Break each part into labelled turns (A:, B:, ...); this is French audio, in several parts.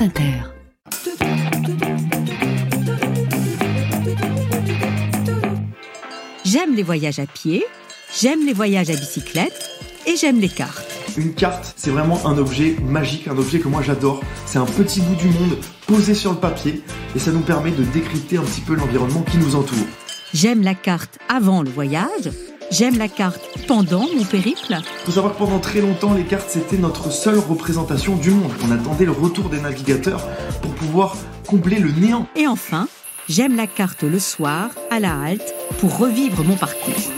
A: France Inter.
B: J'aime les voyages à pied, j'aime les voyages à bicyclette et j'aime les cartes.
C: Une carte, c'est vraiment un objet magique, un objet que moi j'adore. C'est un petit bout du monde posé sur le papier et ça nous permet de décrypter un petit peu l'environnement qui nous entoure.
B: J'aime la carte avant le voyage, j'aime la carte pendant mon périple.
C: Faut savoir que pendant très longtemps, les cartes c'était notre seule représentation du monde. On attendait le retour des navigateurs pour pouvoir combler le néant.
B: Et enfin, j'aime la carte le soir, à la halte, pour revivre mon parcours.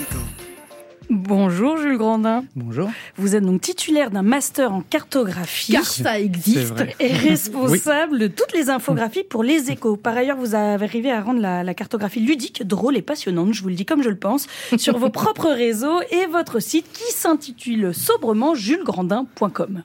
D: Bonjour Jules Grandin.
E: Bonjour.
D: Vous êtes donc titulaire d'un master en cartographie.
F: Car ça existe.
D: Et responsable de toutes les infographies pour les échos. Par ailleurs, vous avez arrivé à rendre la, la, cartographie ludique, drôle et passionnante, je vous le dis comme je le pense, sur vos propres réseaux et votre site qui s'intitule sobrement julesgrandin.com.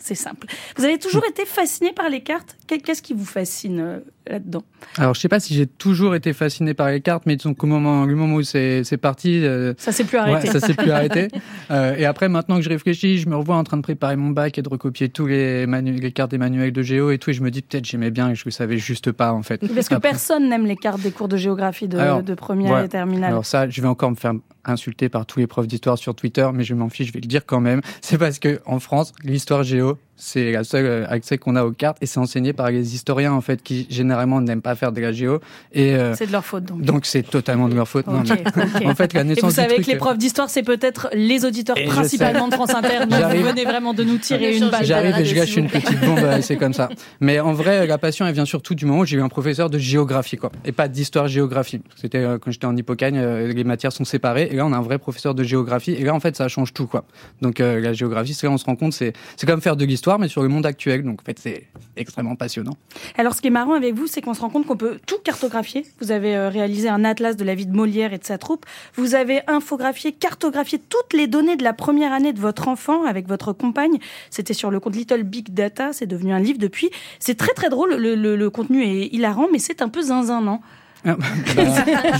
D: C'est simple. Vous avez toujours été fasciné par les cartes? Qu'est-ce qui vous fascine euh, là-dedans?
E: Alors, je sais pas si j'ai toujours été fasciné par les cartes, mais disons qu'au moment, le moment où c'est parti...
D: Euh, ça s'est plus arrêté.
E: Ouais, ça s'est plus arrêté. Euh, et après, maintenant que je réfléchis, je me revois en train de préparer mon bac et de recopier tous les, les cartes des manuels de géo et tout, et je me dis peut-être j'aimais bien et je ne savais juste pas, en fait.
D: Parce que personne n'aime les cartes des cours de géographie de, de première et terminale.
E: Alors ça, je vais encore me faire insulter par tous les profs d'histoire sur Twitter, mais je m'en fiche, je vais le dire quand même. C'est parce que en France, l'histoire géo, c'est la seule euh, accès qu'on a aux cartes et c'est enseigné par les historiens en fait qui généralement n'aiment pas faire de la géo et
D: euh, c'est de leur faute donc.
E: Donc c'est totalement de leur faute. non, En fait, la naissance.
D: Et vous savez
E: que
D: les profs d'histoire, c'est peut-être les auditeurs principalement de France Inter. vous venez vraiment de nous tirer une balle.
E: J'arrive et je gâche une petite bombe, c'est comme ça. Mais en vrai, la passion, elle vient surtout du moment où j'ai eu un professeur de géographie quoi, et pas d'histoire-géographie. C'était euh, quand j'étais en Hippocagne, les matières sont séparées et là on a un vrai professeur de géographie et là en fait ça change tout quoi. Donc la géographie, c'est là on se rend compte, c'est c'est comme faire de l'histoire mais sur le monde actuel donc en fait, c'est extrêmement passionnant.
D: Alors, ce qui est marrant avec vous, c'est qu'on se rend compte qu'on peut tout cartographier. Vous avez euh, réalisé un atlas de la vie de Molière et de sa troupe. Vous avez infographié, cartographié toutes les données de la première année de votre enfant avec votre compagne. C'était sur le compte Little Big Data. C'est devenu un livre depuis. C'est très très drôle. Le, le contenu est hilarant, mais c'est un peu zinzin, non?
E: Ah, bah,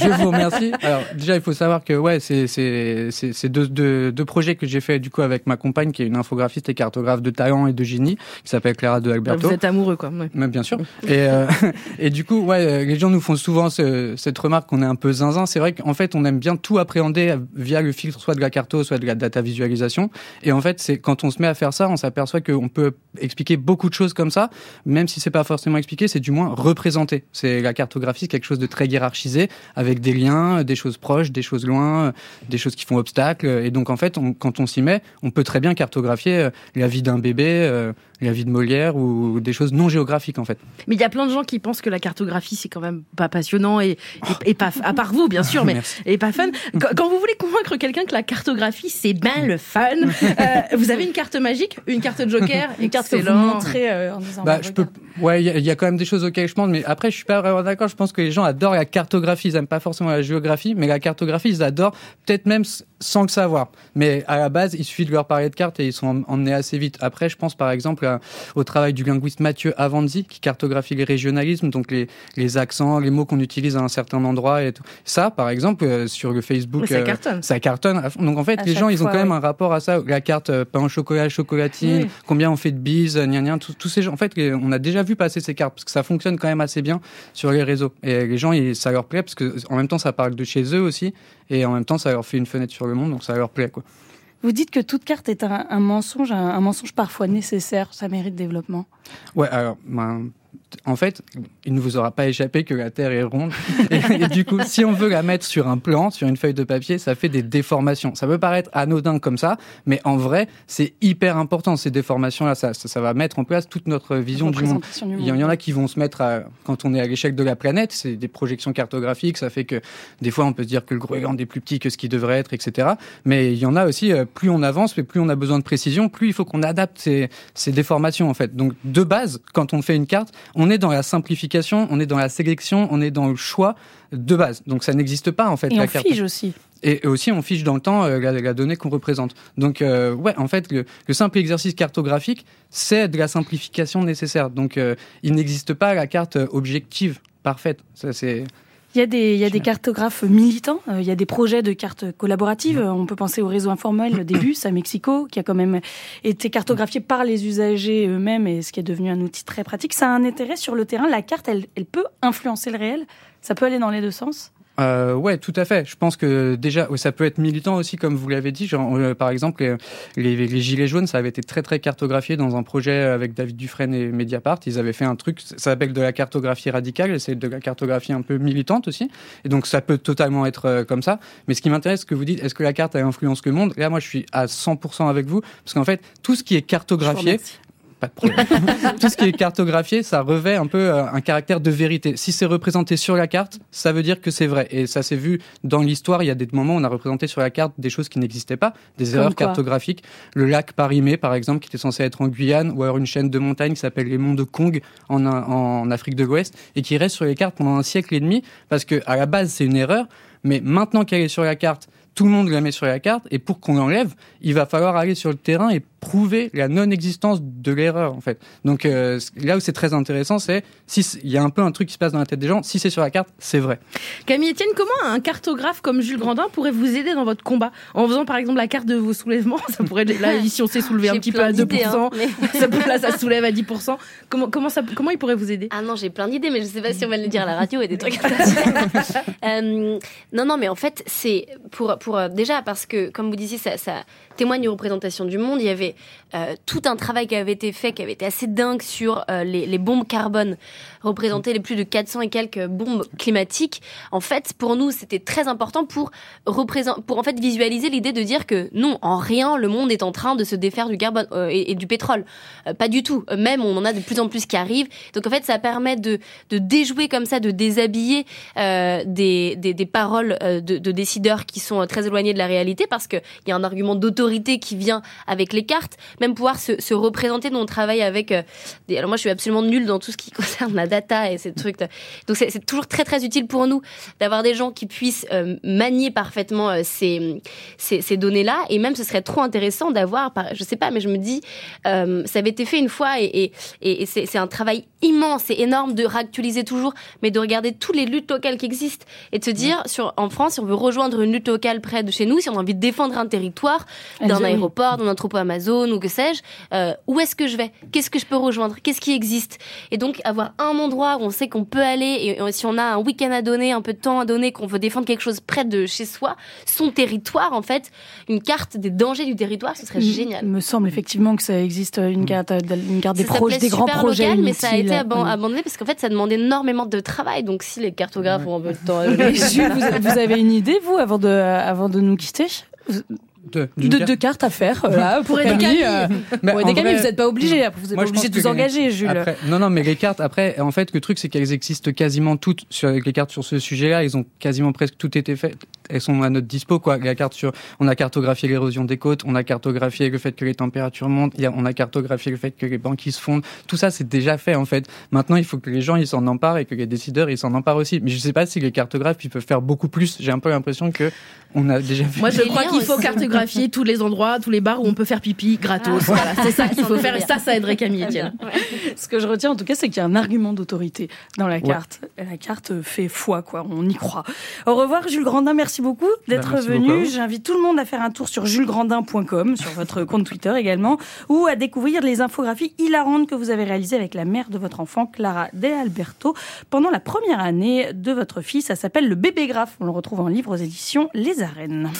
E: je vous remercie. Alors déjà, il faut savoir que ouais, c'est c'est c'est deux, deux, deux projets que j'ai fait du coup avec ma compagne qui est une infographiste et cartographe de talent et de génie qui s'appelle Clara de Alberto.
F: Vous êtes amoureux quoi.
E: Ouais. bien sûr. Et euh, et du coup, ouais, les gens nous font souvent ce, cette remarque qu'on est un peu zinzin. C'est vrai qu'en fait, on aime bien tout appréhender via le filtre soit de la carto, soit de la data visualisation. Et en fait, c'est quand on se met à faire ça, on s'aperçoit qu'on peut expliquer beaucoup de choses comme ça, même si c'est pas forcément expliqué, c'est du moins représenté. C'est la cartographie, quelque chose de très hiérarchisé avec des liens, des choses proches, des choses loin, des choses qui font obstacle. Et donc, en fait, quand on s'y met, on peut très bien cartographier euh, la vie d'un bébé, euh, la vie de Molière ou des choses non géographiques, en fait.
F: Mais il y a plein de gens qui pensent que la cartographie, c'est quand même pas passionnant et, et, pas, à part vous, bien sûr, mais et pas fun. Quand, vous voulez convaincre quelqu'un que la cartographie, c'est bien le fun, euh, vous avez une carte magique, une carte joker,
D: une carte que vous montrez en disant.
E: Bah, je peux, ouais, il y, a quand même des choses auxquelles je pense, mais après, je suis pas vraiment d'accord. Je pense que les gens adorent la cartographie, ils n'aiment pas forcément la géographie, mais la cartographie, ils adorent, peut-être même sans le savoir. Mais à la base, il suffit de leur parler de cartes et ils sont emmenés assez vite. Après, je pense par exemple au travail du linguiste Mathieu Avanzi, qui cartographie les régionalismes, donc les, les accents, les mots qu'on utilise à un certain endroit et tout. Ça, par exemple, euh, sur le Facebook,
F: ça euh, cartonne.
E: ça cartonne. Donc en fait, les gens, ils ont quand même un rapport à ça. La carte euh, pain au chocolat, chocolatine, combien on fait de bises, gna gna, tous ces gens. En fait, on a déjà vu passer ces cartes parce que ça fonctionne quand même assez bien sur les réseaux. Et les gens, ça leur plaît parce que en même temps, ça parle de chez eux aussi, et en même temps, ça leur fait une fenêtre sur le monde, donc ça leur plaît, quoi.
D: Vous dites que toute carte est un, mensonge, un, mensonge parfois nécessaire, ça mérite développement.
E: Ouais, alors, ben, en fait, il ne vous aura pas échappé que la Terre est ronde. Et, du coup, si on veut la mettre sur un plan, sur une feuille de papier, ça fait des déformations. Ça peut paraître anodin comme ça, mais en vrai, c'est hyper important. Ces déformations-là, ça, ça, va mettre en place toute notre vision du monde. Il y en a qui vont se mettre à, quand on est à l'échelle de la planète, c'est des projections cartographiques. Ça fait que des fois, on peut se dire que le Groenland est plus petit que ce qu'il devrait être, etc. Mais il y en a aussi, euh, plus on avance, plus on a besoin de précision, plus il faut qu'on adapte ces, ces déformations, en fait. Donc, de base, quand on fait une carte, on est dans la simplification, on est dans la sélection, on est dans le choix de base. Donc ça n'existe pas en fait.
D: Et
E: la
D: on fige aussi.
E: Et aussi, on fiche dans le temps euh, la, donnée qu'on représente. Donc, euh, ouais, en fait, le, simple exercice cartographique, c'est de la simplification nécessaire. Donc, euh, il n'existe pas la carte objective parfaite. Ça, c'est
D: Il y a des, il y a des cartographes militants, euh, il y a des projets de cartes collaboratives. On peut penser au réseau informel des bus à Mexico, qui a quand même été cartographié par les usagers eux-mêmes et ce qui est devenu un outil très pratique. Ça a un intérêt sur le terrain. La carte, elle, elle peut influencer le réel. Ça peut aller dans les deux sens.
E: Euh, ouais, tout à fait. Je pense que déjà, ça peut être militant aussi, comme vous l'avez dit. Genre, euh, par exemple, les, les, gilets jaunes, ça avait été très très cartographié dans un projet avec David Dufresne et Mediapart. Ils avaient fait un truc, ça s'appelle de la cartographie radicale, c'est de la cartographie un peu militante aussi. Et donc, ça peut totalement être euh, comme ça. Mais ce qui m'intéresse, ce que vous dites, est-ce que la carte a influence le monde? Là, moi, je suis à 100% avec vous, parce qu'en fait, tout ce qui est cartographié, pas de problème. Tout ce qui est cartographié, ça revêt un peu euh, un caractère de vérité. Si c'est représenté sur la carte, ça veut dire que c'est vrai. Et ça s'est vu dans l'histoire. Il y a des moments où on a représenté sur la carte des choses qui n'existaient pas, des erreurs cartographiques. Le lac Paris-Mé, par exemple, qui était censé être en Guyane, ou alors une chaîne de montagnes qui s'appelle les monts de Kong en, en Afrique de l'Ouest, et qui reste sur les cartes pendant un siècle et demi, parce que à la base c'est une erreur, mais maintenant qu'elle est sur la carte, tout le monde la met sur la carte, et pour qu'on l'enlève, il va falloir aller sur le terrain et prouver la non-existence de l'erreur en fait. Donc euh, là où c'est très intéressant, c'est si il y a un peu un truc qui se passe dans la tête des gens, si c'est sur la carte, c'est vrai.
F: Camille Etienne, comment un cartographe comme Jules Grandin pourrait vous aider dans votre combat? En faisant par exemple la carte de vos soulèvements Ça pourrait là si on s'est soulevé un petit peu à 2%, hein, ça, là ça soulève à 10%. Comment comment ça comment il pourrait vous aider?
A: Ah non, j'ai plein d'idées, mais je sais pas si on va le dire à la radio et des trucs. euh, non non, mais en fait c'est pour euh, déjà parce que comme vous disiez ça, témoigne de représentation du monde. Il y avait euh, tout un travail qui avait été fait, qui avait été assez dingue sur euh, les, bombes carbone, représenter les plus de 400 et quelques bombes climatiques. En fait, pour nous, c'était très important pour pour en fait visualiser l'idée de dire que non, en rien, le monde est en train de se défaire du carbone et, du pétrole. pas du tout. Même, on en a de plus en plus qui arrivent. Donc en fait, ça permet de, déjouer comme ça, de déshabiller des, des, des, paroles de, de décideurs qui sont très éloignés de la réalité parce qu'il y a un argument d'autorité qui vient avec les cartes, même pouvoir se, se représenter. Nous, on travaille avec euh, des... Alors moi, je suis absolument nulle dans tout ce qui concerne la data et ces trucs. Donc, c'est toujours très, très utile pour nous d'avoir des gens qui puissent euh, manier parfaitement euh, ces, ces, données-là. Et même, ce serait trop intéressant d'avoir, je sais pas, mais je me dis, ça avait été fait une fois et, et c'est un travail immense et énorme de réactualiser toujours, mais de regarder tous les luttes locales qui existent et de se dire, sur, en France, si on veut rejoindre une lutte locale près de chez nous, si on a envie de défendre un territoire, d'un aéroport, d'un entrepôt Amazon ou que sais-je, euh, où est-ce que je vais? Qu'est-ce que je peux rejoindre? Qu'est-ce qui existe? Et donc avoir un endroit où on sait qu'on peut aller et, si on a un week-end à donner, un peu de temps à donner, qu'on veut défendre quelque chose près de chez soi, son territoire en fait, une carte des dangers du territoire, ce serait génial.
D: Il me semble effectivement que ça existe une carte, une carte des projets, des grands projets, local,
A: mais ça a été abandonné parce qu'en fait ça demande énormément de travail. Donc si les cartographes ont un peu de temps,
D: Jules, vous, vous avez une idée vous avant de avant de nous quitter? De, de, cartes à faire
F: pour aider Camille. Euh,
D: pour aider Camille, vous n'êtes pas obligé. Vous n'êtes pas obligé de vous engager, Jules.
E: non, non, mais les cartes. Après, en fait, le truc, c'est qu'elles existent quasiment toutes sur les cartes sur ce sujet-là. Ils ont quasiment presque tout été fait elles sont à notre dispo quoi. La carte sur, on a cartographié l'érosion des côtes, on a cartographié le fait que les températures montent, on a cartographié le fait que les banquises fondent. Tout ça c'est déjà fait en fait. Maintenant il faut que les gens ils s'en emparent et que les décideurs ils s'en emparent aussi. Mais je sais pas si les cartographes ils peuvent faire beaucoup plus. J'ai un peu l'impression que on a déjà fait.
F: Moi je crois qu'il faut cartographier tous les endroits, tous les bars où on peut faire pipi gratos. Ah. Voilà, c'est ça qu'il faut faire et ça ça aiderait Camille Etienne.
D: Ce que je retiens en tout cas c'est qu'il y a un argument d'autorité dans la carte. La carte fait foi quoi, on y croit. Au revoir Jules Grandin, merci beaucoup d'être venu. J'invite tout le monde à faire un tour sur julesgrandin.com, sur votre compte Twitter également, ou à découvrir les infographies hilarantes que vous avez réalisées avec la mère de votre enfant, Clara De Alberto, pendant la première année de votre fils. Ça s'appelle Le bébé graphe. On le retrouve en livre aux éditions Les Arènes.